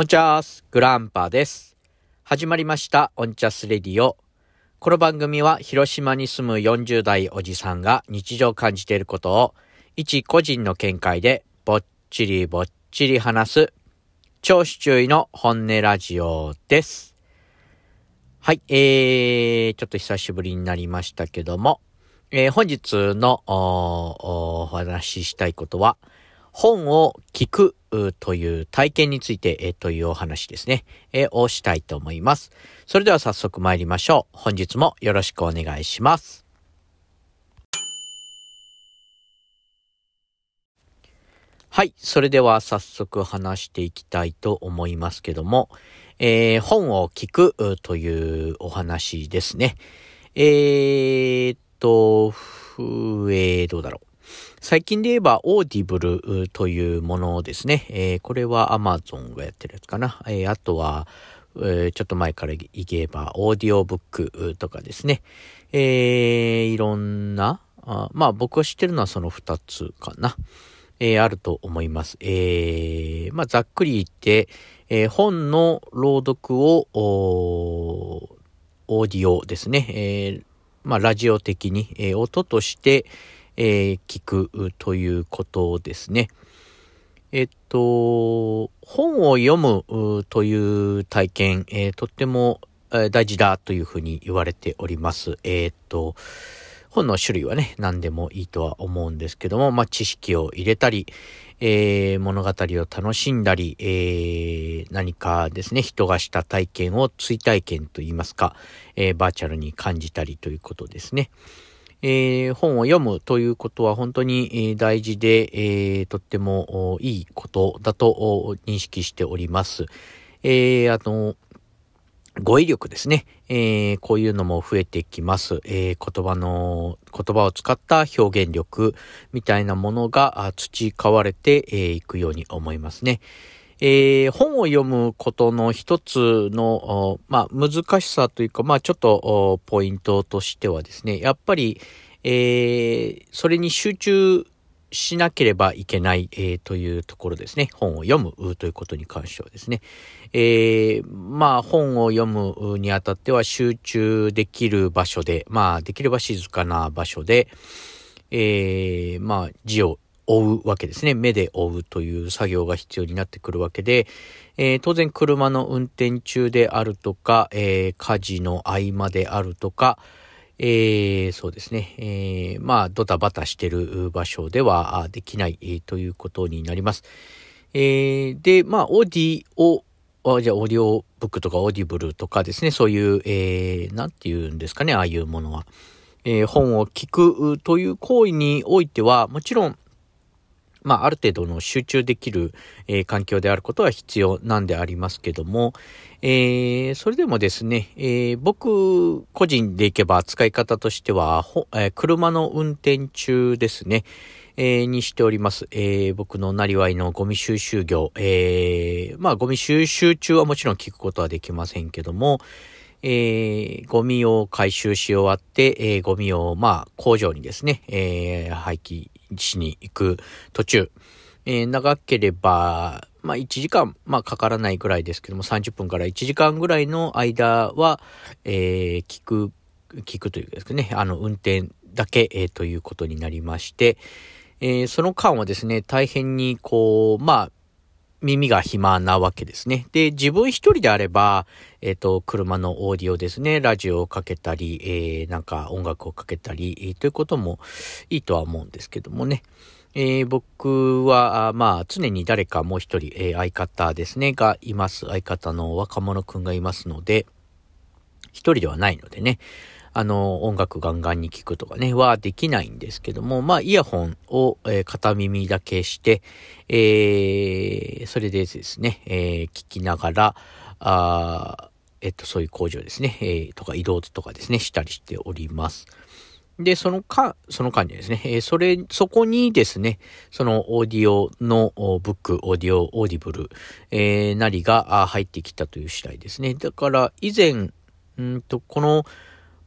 オンチャースグランパです。始まりましたオンチャスレディオ。この番組は広島に住む40代おじさんが日常感じていることを一個人の見解でぼっちりぼっちり話す超視注意の本音ラジオです。はい、えー、ちょっと久しぶりになりましたけども、えー、本日のお話ししたいことは、本を聞くという体験について、えというお話ですね、えをしたいと思います。それでは早速参りましょう。本日もよろしくお願いします。はい。それでは早速話していきたいと思いますけども、えー、本を聞くというお話ですね。えー、っと、えー、どうだろう。最近で言えば、 Audible というものですね。えー、これは Amazon がやってるやつかな。えー、あとは、えー、ちょっと前から言えば、オーディオブックとかですね。えー、いろんな、あまあ僕が知ってるのはその2つかな。えー、あると思います。えー、まあざっくり言って、えー、本の朗読を、オーディオですね。えー、まあラジオ的に、えー、音として、えー、聞くということですね。えっと、本を読むという体験、えー、とっても大事だというふうに言われております。えー、っと、本の種類はね、何でもいいとは思うんですけども、まあ、知識を入れたり、えー、物語を楽しんだり、えー、何かですね、人がした体験を追体験といいますか、えー、バーチャルに感じたりということですね。えー、本を読むということは本当に大事で、えー、とってもいいことだと認識しております。えー、あの、語彙力ですね。えー、こういうのも増えてきます。えー、言葉の、言葉を使った表現力みたいなものが培われてい、えー、くように思いますね。えー、本を読むことの一つの、まあ、難しさというか、まあ、ちょっと、ポイントとしてはですね、やっぱり、えー、それに集中しなければいけない、えー、というところですね。本を読むということに関してはですね。えー、まあ、本を読むにあたっては集中できる場所で、まあ、できれば静かな場所で、えー、まあ、字を追うわけですね。目で追うという作業が必要になってくるわけで、えー、当然車の運転中であるとか、えー、家事の合間であるとか、えー、そうですね、えー、まあ、ドタバタしてる場所ではできない、えー、ということになります。えー、で、まあ、オーディオ、じゃあ、オーディオブックとか Audible とかですね、そういう、えー、なんて言うんですかね、ああいうものは。えー、本を聞くという行為においては、もちろん、まあ、ある程度の集中できる、えー、環境であることは必要なんでありますけども、えー、それでもですね、えー、僕個人でいけば使い方としては、え車の運転中ですね、えにしております。え僕のなりわいのゴミ収集業、えまあ、ゴミ収集中はもちろん聞くことはできませんけども、えー、ゴミを回収し終わって、えー、ゴミを、まあ、工場にですね、えー、廃棄しに行く途中、えー、長ければ、まあ、1時間、まあ、かからないぐらいですけども、30分から1時間ぐらいの間は、えー、聞く、聞くというかですね、あの、運転だけ、えー、ということになりまして、えー、その間はですね、大変にこう、まあ、耳が暇なわけですね。で、自分一人であれば、えっ、ー、と、車のオーディオですね、ラジオをかけたり、えー、なんか音楽をかけたり、えー、ということもいいとは思うんですけどもね。えー、僕は、まあ、常に誰かもう一人、えー、相方ですね、がいます。相方の若者くんがいますので、一人ではないのでね。あの、音楽ガンガンに聴くとかね、はできないんですけども、まあ、イヤホンを、えー、片耳だけして、えー、それでですね、えー、聞きながら、あえっと、そういう工場ですね、えー、とか移動とかですね、したりしております。で、そのか、その間にですね、えー、それ、そこにですね、そのオーディオのブック、オーディオ、オーディブル、えー、なりが入ってきたという次第ですね。だから、以前、んと、この、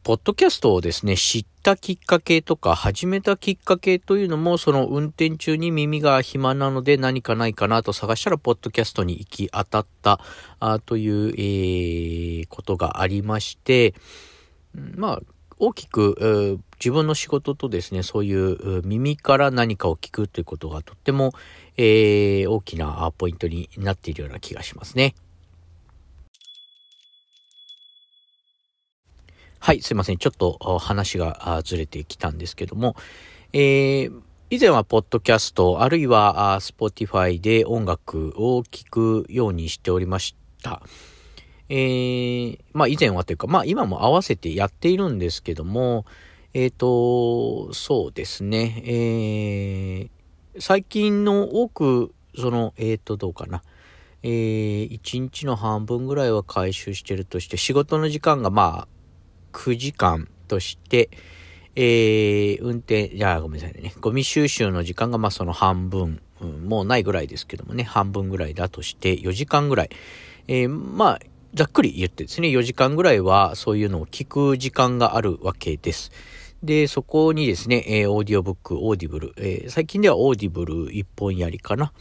ポッドキャストをですね、知ったきっかけとか、始めたきっかけというのも、その運転中に耳が暇なので何かないかなと探したら、ポッドキャストに行き当たったあという、えー、ことがありまして、まあ、大きく、自分の仕事とですね、そういう耳から何かを聞くということがとっても、えー、大きなポイントになっているような気がしますね。はい、すいません。ちょっと話がずれてきたんですけども、えー、以前はポッドキャスト、あるいはスポティファイで音楽を聴くようにしておりました。えー、まあ以前はというか、まあ今も合わせてやっているんですけども、えっ、ー、と、そうですね、えー、最近の多く、その、えっ、ー、と、どうかな。えー、1日の半分ぐらいは回収してるとして、仕事の時間がまあ、9時間として、えー、運転、じゃあごめんなさいね。ゴミ収集の時間がまあその半分、うん、もうないぐらいですけどもね、半分ぐらいだとして4時間ぐらい。えー、まあ、ざっくり言ってですね、4時間ぐらいはそういうのを聞く時間があるわけです。で、そこにですね、えー、オーディオブック、オーディブル、えー、最近ではオーディブル一本やりかな、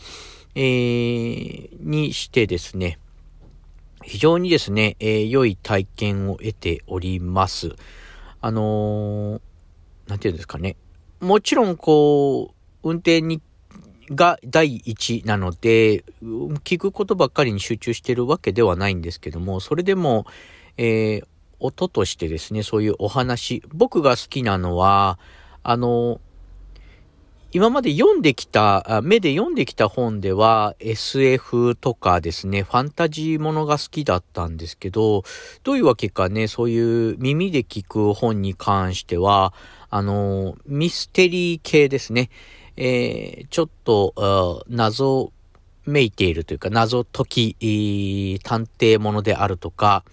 えー、にしてですね、非常にですね、えー、良い体験を得ております。あのー、なんていうんですかね。もちろん、こう、運転に、が第一なので、聞くことばっかりに集中してるわけではないんですけども、それでも、えー、音としてですね、そういうお話、僕が好きなのは、あのー、今まで読んできた、目で読んできた本では SF とかですね、ファンタジーものが好きだったんですけど、どういうわけかね、そういう耳で聞く本に関しては、あの、ミステリー系ですね。えー、ちょっと、謎めいているというか、謎解き、探偵ものであるとか、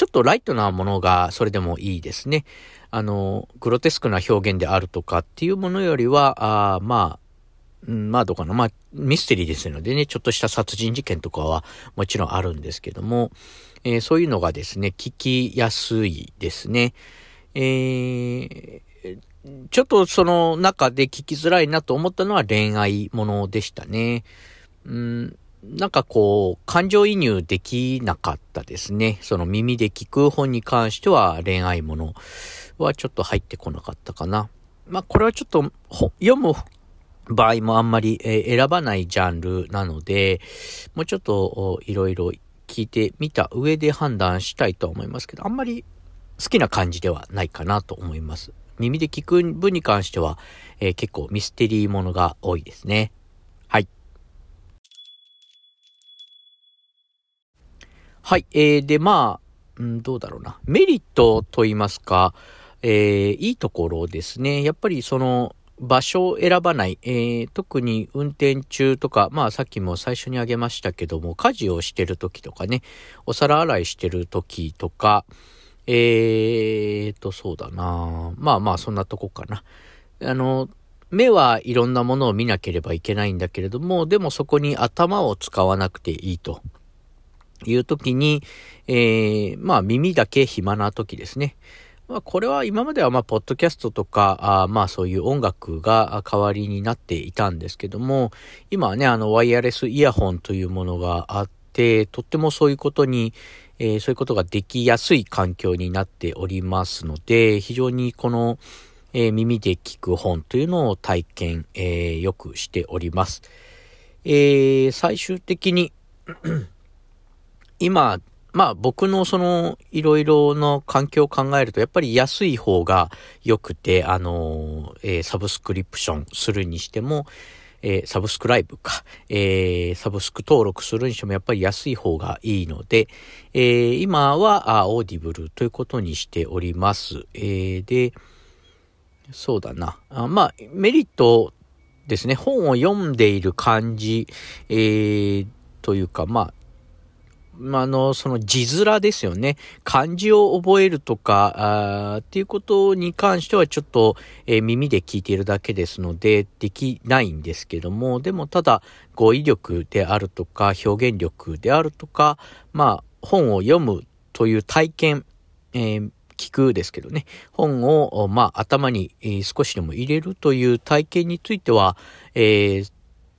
ちょっとライトなものがそれでもいいですね。あの、グロテスクな表現であるとかっていうものよりは、あまあ、うん、まあどうかな。まあ、ミステリーですのでね、ちょっとした殺人事件とかはもちろんあるんですけども、えー、そういうのがですね、聞きやすいですね。えー、ちょっとその中で聞きづらいなと思ったのは恋愛ものでしたね。うん、なんかこう、感情移入できなかったですね。その耳で聞く本に関しては恋愛ものはちょっと入ってこなかったかな。まあこれはちょっと読む場合もあんまり、え選ばないジャンルなので、もうちょっといろいろ聞いてみた上で判断したいと思いますけど、あんまり好きな感じではないかなと思います。耳で聞く分に関しては、えー、結構ミステリーものが多いですね。はい。はい。えー、で、まあ、うん、どうだろうな。メリットと言いますか、えー、いいところですね。やっぱりその、場所を選ばない、えー、特に運転中とか、まあさっきも最初に挙げましたけども、家事をしてる時とかね、お皿洗いしてる時とか、えーと、そうだなまあまあそんなとこかな。あの、目はいろんなものを見なければいけないんだけれども、でもそこに頭を使わなくていいという時に、えー、まあ耳だけ暇な時ですね。まあ、これは今まではまあ、ポッドキャストとか、あまあ、そういう音楽が代わりになっていたんですけども、今はね、あの、ワイヤレスイヤホンというものがあって、とってもそういうことに、えー、そういうことができやすい環境になっておりますので、非常にこの、えー、耳で聞く本というのを体験、えー、よくしております。えー、最終的に今、まあ僕のそのいろいろの環境を考えるとやっぱり安い方が良くて、あの、えー、サブスクリプションするにしても、えー、サブスクライブか、えー、サブスク登録するにしてもやっぱり安い方がいいので、えー、今はあオーディブルということにしております。え、で、そうだな。あまあ、メリットですね。本を読んでいる感じ、え、というか、まあ、あの、その字面ですよね。漢字を覚えるとか、あっていうことに関してはちょっと、えー、耳で聞いているだけですので、できないんですけども、でもただ語彙力であるとか、表現力であるとか、まあ、本を読むという体験、えー、聞くですけどね、本を、まあ、頭に少しでも入れるという体験については、えー、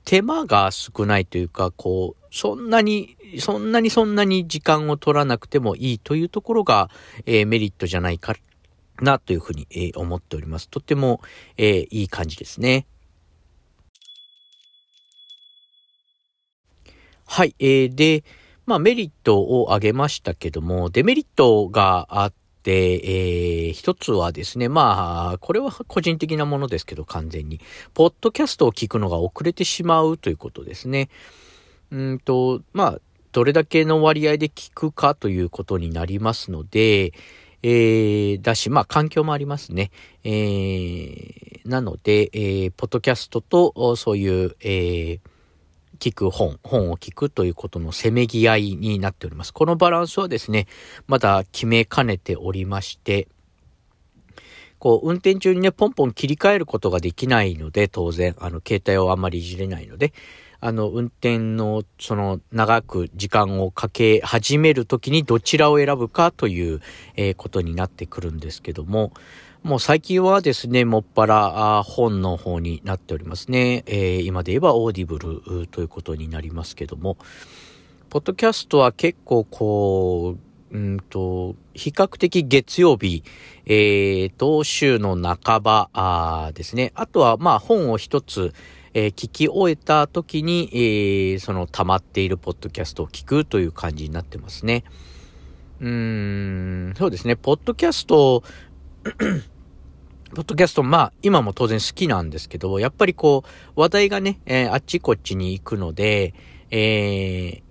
手間が少ないというか、こう、そんなに、そんなにそんなに時間を取らなくてもいいというところが、えー、メリットじゃないかなというふうに、えー、思っております。とっても、えー、いい感じですね。はい。えー、で、まあメリットを挙げましたけども、デメリットがあって、えー、一つはですね、まあ、これは個人的なものですけど、完全に。ポッドキャストを聞くのが遅れてしまうということですね。うんと、まあ、どれだけの割合で聞くかということになりますので、えー、だし、まあ、環境もありますね。えー、なので、えー、ポッドキャストと、そういう、えー、聞く本、本を聞くということのせめぎ合いになっております。このバランスはですね、まだ決めかねておりまして、こう、運転中にね、ポンポン切り替えることができないので、当然、あの、携帯をあんまりいじれないので、あの、運転の、その、長く時間をかけ始めるときにどちらを選ぶかという、えー、ことになってくるんですけども、もう最近はですね、もっぱら本の方になっておりますね。えー、今で言えばオーディブルということになりますけども、ポッドキャストは結構こう、うんと、比較的月曜日、えー、と、週の半ばですね。あとは、まあ、本を一つ、えー、聞き終えた時に、えー、その溜まっているポッドキャストを聞くという感じになってますね。うーん、そうですね。ポッドキャストポッドキャスト、まあ、今も当然好きなんですけど、やっぱりこう、話題がね、えー、あっちこっちに行くので、え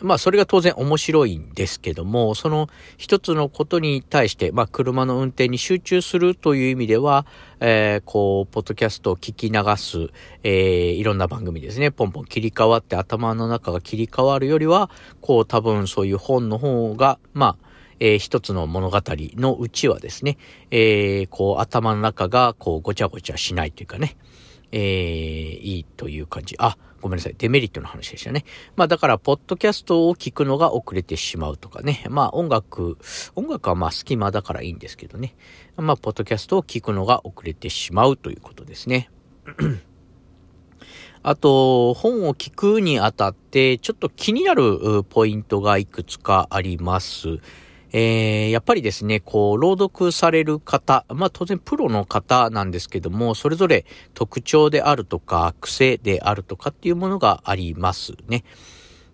ー、まあ、それが当然面白いんですけども、その一つのことに対して、まあ、車の運転に集中するという意味では、えー、こう、ポッドキャストを聞き流す、えー、いろんな番組ですね、ポンポン切り替わって頭の中が切り替わるよりは、こう、多分そういう本の方が、まあ、えー、一つの物語のうちはですね、えー、こう頭の中がこうごちゃごちゃしないというかね、えー、いいという感じ。あ、ごめんなさい。デメリットの話でしたね。まあだから、ポッドキャストを聞くのが遅れてしまうとかね。まあ音楽、音楽はまあ隙間だからいいんですけどね。まあ、ポッドキャストを聞くのが遅れてしまうということですね。あと、本を聞くにあたって、ちょっと気になるポイントがいくつかあります。えー、やっぱりですね、こう、朗読される方、まあ当然プロの方なんですけども、それぞれ特徴であるとか、癖であるとかっていうものがありますね。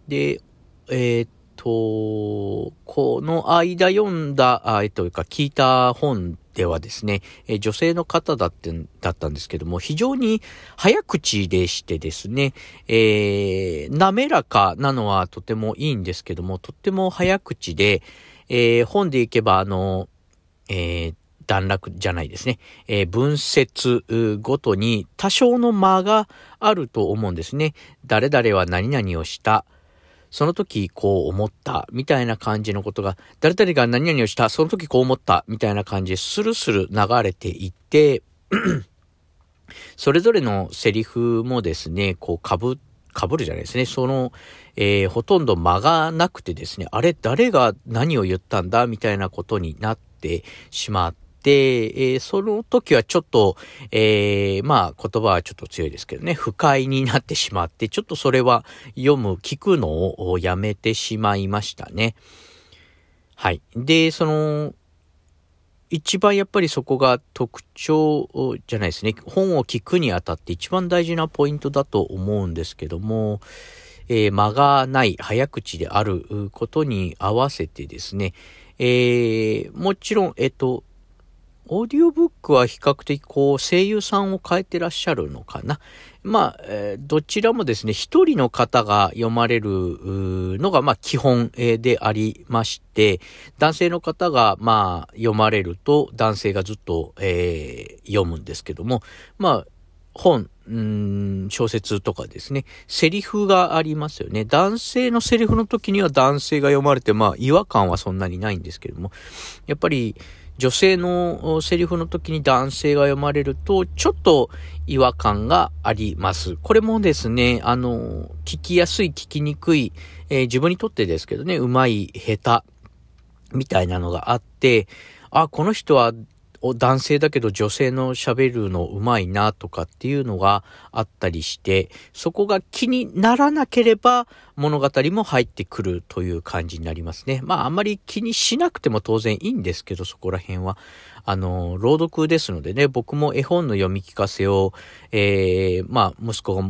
で、えー、っと、この間読んだ、あえっという、か聞いた本ではですね、え女性の方だって、だったんですけども、非常に早口でしてですね、えー、滑らかなのはとてもいいんですけども、とっても早口で、えー、本でいけば、あの、えー、段落じゃないですね。えー、文節ごとに多少の間があると思うんですね。誰々は何々をした。その時こう思った、みたいな感じのことが、誰々が何々をした、その時こう思った、みたいな感じでスルスル流れていって、それぞれのセリフもですね、こうかぶ、かぶるじゃないですね。その、えー、ほとんど間がなくてですね、あれ、誰が何を言ったんだみたいなことになってしまって、えー、その時はちょっと、えー、まあ言葉はちょっと強いですけどね、不快になってしまって、ちょっとそれは読む、聞くのをやめてしまいましたね。はい。で、その、一番やっぱりそこが特徴じゃないですね。本を聞くにあたって一番大事なポイントだと思うんですけども、えー、間がない早口であることに合わせてですね、えー、もちろん、えっと、オーディオブックは比較的こう声優さんを変えてらっしゃるのかな。まあ、どちらもですね、一人の方が読まれるのがまあ基本でありまして、男性の方がまあ読まれると男性がずっと、えー、読むんですけども、まあ本、小説とかですね、セリフがありますよね。男性のセリフの時には男性が読まれて、まあ違和感はそんなにないんですけども、やっぱり女性のセリフの時に男性が読まれると、ちょっと違和感があります。これもですね、あの、聞きやすい、聞きにくい、えー、自分にとってですけどね、うまい、下手、みたいなのがあって、あ、この人は男性だけど女性の喋るのうまいなとかっていうのがあったりして、そこが気にならなければ物語も入ってくるという感じになりますね。まああんまり気にしなくても当然いいんですけど、そこら辺は。あの、朗読ですのでね、僕も絵本の読み聞かせを、えー、まあ息子が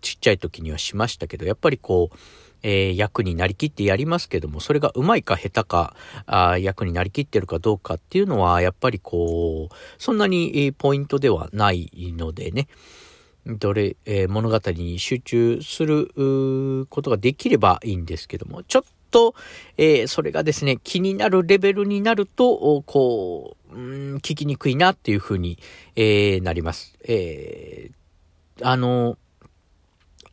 ちっちゃい時にはしましたけど、やっぱりこう、えー、役になりきってやりますけども、それがうまいか下手かあ、役になりきってるかどうかっていうのは、やっぱりこう、そんなにポイントではないのでね、どれ、えー、物語に集中することができればいいんですけども、ちょっと、えー、それがですね、気になるレベルになると、こう、うん、聞きにくいなっていうふうに、えー、なります。え、あの、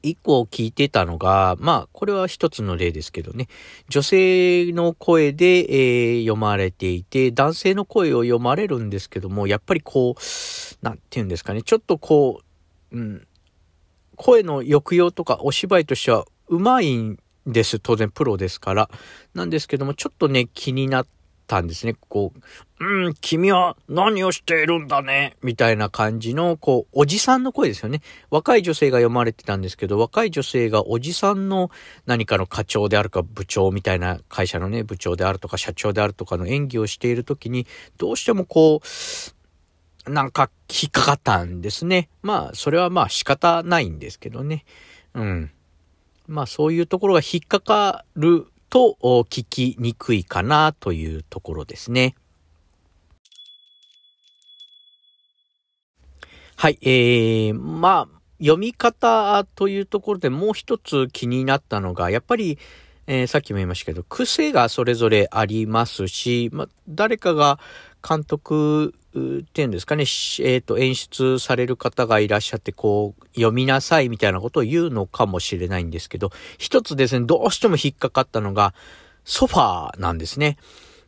一個聞いてたのが、まあ、これは一つの例ですけどね、女性の声で、えー、読まれていて、男性の声を読まれるんですけども、やっぱりこう、なんて言うんですかね、ちょっとこう、うん、声の抑揚とかお芝居としてはうまいんです。当然プロですから。なんですけども、ちょっとね、気になってたんですね。こう、うん、君は何をしているんだね、みたいな感じの、こう、おじさんの声ですよね。若い女性が読まれてたんですけど、若い女性がおじさんの何かの課長であるか部長みたいな会社のね、部長であるとか社長であるとかの演技をしているときに、どうしてもこう、なんか引っかかったんですね。まあ、それはまあ仕方ないんですけどね。うん。まあそういうところが引っかかると聞きにくいかなというところですね。はい、えー、まあ、読み方というところでもう一つ気になったのが、やっぱり、えー、さっきも言いましたけど、癖がそれぞれありますし、ま、誰かが監督っていうんですかね、えっ、ー、と、演出される方がいらっしゃって、こう、読みなさいみたいなことを言うのかもしれないんですけど、一つですね、どうしても引っかかったのが、ソファーなんですね。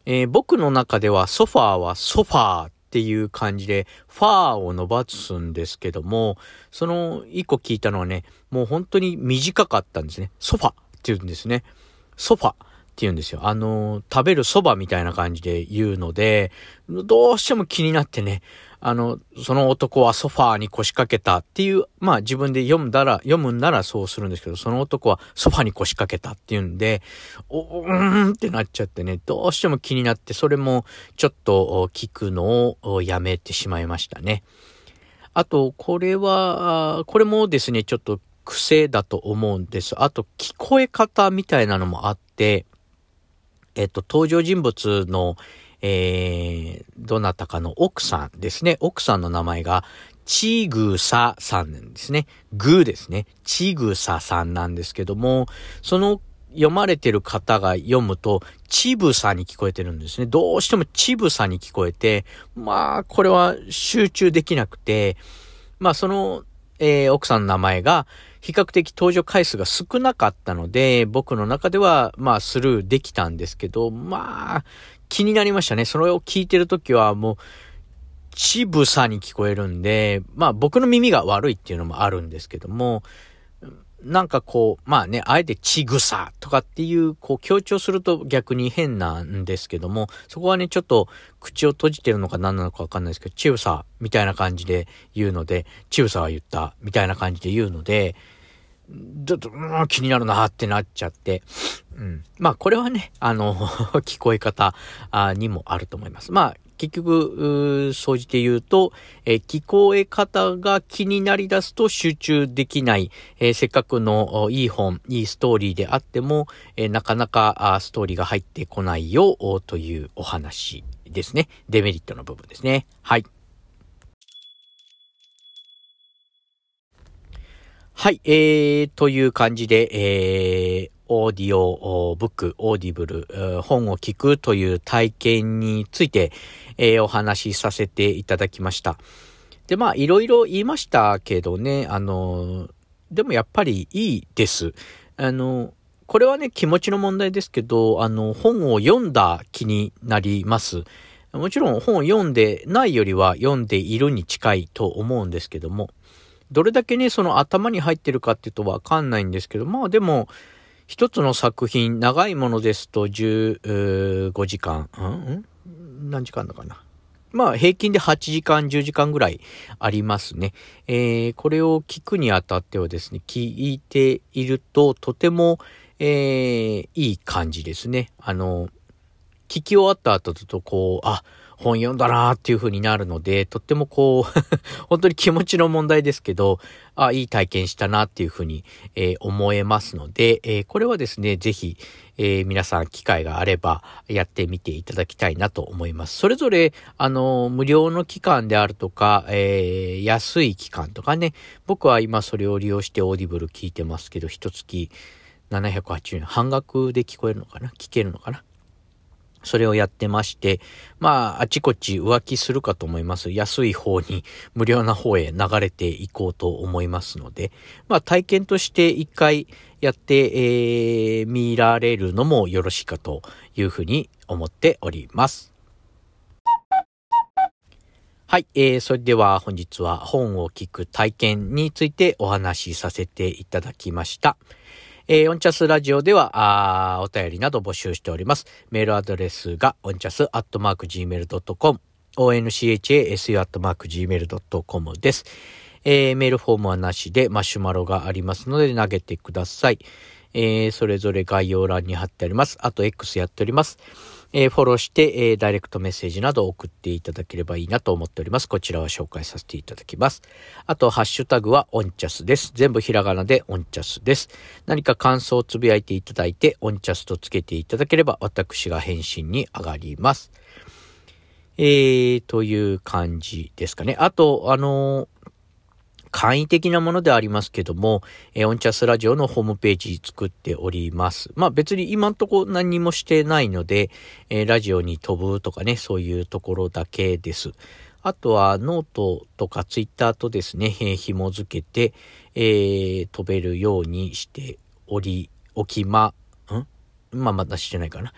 えー、僕の中ではソファーはソファーっていう感じで、ファーを伸ばすんですけども、その一個聞いたのはね、もう本当に短かったんですね。ソファって言うんですね。ソファ。って言うんですよ。あの、食べる蕎麦みたいな感じで言うので、どうしても気になってね、あの、その男はソファーに腰掛けたっていう、まあ自分で読んだら、読むんならそうするんですけど、その男はソファーに腰掛けたっていうんで、お、うーんってなっちゃってね、どうしても気になって、それもちょっと聞くのをやめてしまいましたね。あと、これは、これもですね、ちょっと癖だと思うんです。あと、聞こえ方みたいなのもあって、えっと、登場人物の、えー、どなたかの奥さんですね。奥さんの名前が、ちぐささんなんですね。ぐですね。ちぐささんなんですけども、その読まれてる方が読むと、ちぶさに聞こえてるんですね。どうしてもちぶさに聞こえて、まあ、これは集中できなくて、まあ、その、えー、奥さんの名前が、比較的登場回数が少なかったので、僕の中では、まあ、スルーできたんですけど、まあ、気になりましたね。それを聞いてるときは、もう、ちぶさに聞こえるんで、まあ、僕の耳が悪いっていうのもあるんですけども、なんかこう、まあね、あえてちぐさとかっていう、こう強調すると逆に変なんですけども、そこはね、ちょっと口を閉じてるのか何なのかわかんないですけど、ちぐさみたいな感じで言うので、ちぐさは言ったみたいな感じで言うので、ちょっと、気になるなってなっちゃって、うん。まあこれはね、あの 聞こえ方にもあると思います。まあ結局、総じて言うと、えー、聞こえ方が気になり出すと集中できない、えー、せっかくのいい本、いいストーリーであっても、えー、なかなかストーリーが入ってこないよというお話ですね。デメリットの部分ですね。はい。はい、えー、という感じで、えー、オーディオブック、オーディブル、本を聞くという体験について、えー、お話しさせていただきました。で、まあ、いろいろ言いましたけどね、あの、でもやっぱりいいです。あの、これはね、気持ちの問題ですけど、あの、本を読んだ気になります。もちろん本を読んでないよりは読んでいるに近いと思うんですけども、どれだけね、その頭に入ってるかっていうとわかんないんですけど、まあでも、一つの作品、長いものですと15時間、うん？何時間だかな。まあ、平均で8時間、10時間ぐらいありますね。えー、これを聞くにあたってはですね、聞いていると、とても、えー、いい感じですね。あの、聞き終わった後だと、こう、あ、本読んだなーっていう風になるので、とってもこう 本当に気持ちの問題ですけど、あ、いい体験したなっていう風に、えー、思えますので、えー、これはですね、ぜひ、えー、皆さん機会があればやってみていただきたいなと思います。それぞれ、あの、無料の期間であるとか、えー、安い期間とかね、僕は今それを利用してオーディブル聞いてますけど、一月780円、半額で聞こえるのかな？聞けるのかな？それをやってまして、まあ、あちこち浮気するかと思います。安い方に、無料な方へ流れていこうと思いますので、まあ、体験として一回やって、えー、見られるのもよろしいかというふうに思っております。はい、えー、それでは本日は本を聞く体験についてお話しさせていただきました。えー、オンチャスラジオでは、あお便りなど募集しております。メールアドレスが、オンチャスアットマーク gmail.com、onchasu.gmail.com です。えー、メールフォームはなしでマシュマロがありますので投げてください。えー、それぞれ概要欄に貼ってあります。あと X やっております。えー、フォローして、えー、ダイレクトメッセージなど送っていただければいいなと思っております。こちらは紹介させていただきます。あと、ハッシュタグはオンチャスです。全部ひらがなでオンチャスです。何か感想をつぶやいていただいて、オンチャスとつけていただければ、私が返信に上がります。えー、という感じですかね。あと、あのー簡易的なものでありますけども、えー、オンチャスラジオのホームページ作っております。まあ別に今んとこ何もしてないので、えー、ラジオに飛ぶとかね、そういうところだけです。あとはノートとかツイッターとですね、えー、紐付けて、えー、飛べるようにしており、おきま、ん？まあまだしてないかな。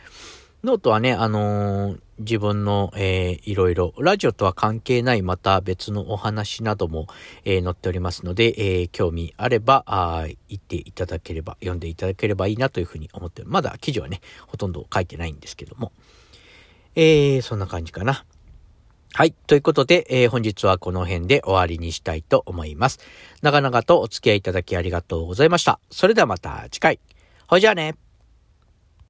ノートはね、あのー、自分の、えー、いろいろ、ラジオとは関係ないまた別のお話なども、えー、載っておりますので、えー、興味あれば、あ行っていただければ、読んでいただければいいなというふうに思って、まだ記事はね、ほとんど書いてないんですけども、えー、そんな感じかな。はい。ということで、えー、本日はこの辺で終わりにしたいと思います。長々とお付き合いいただきありがとうございました。それではまた次回。ほいじゃあね。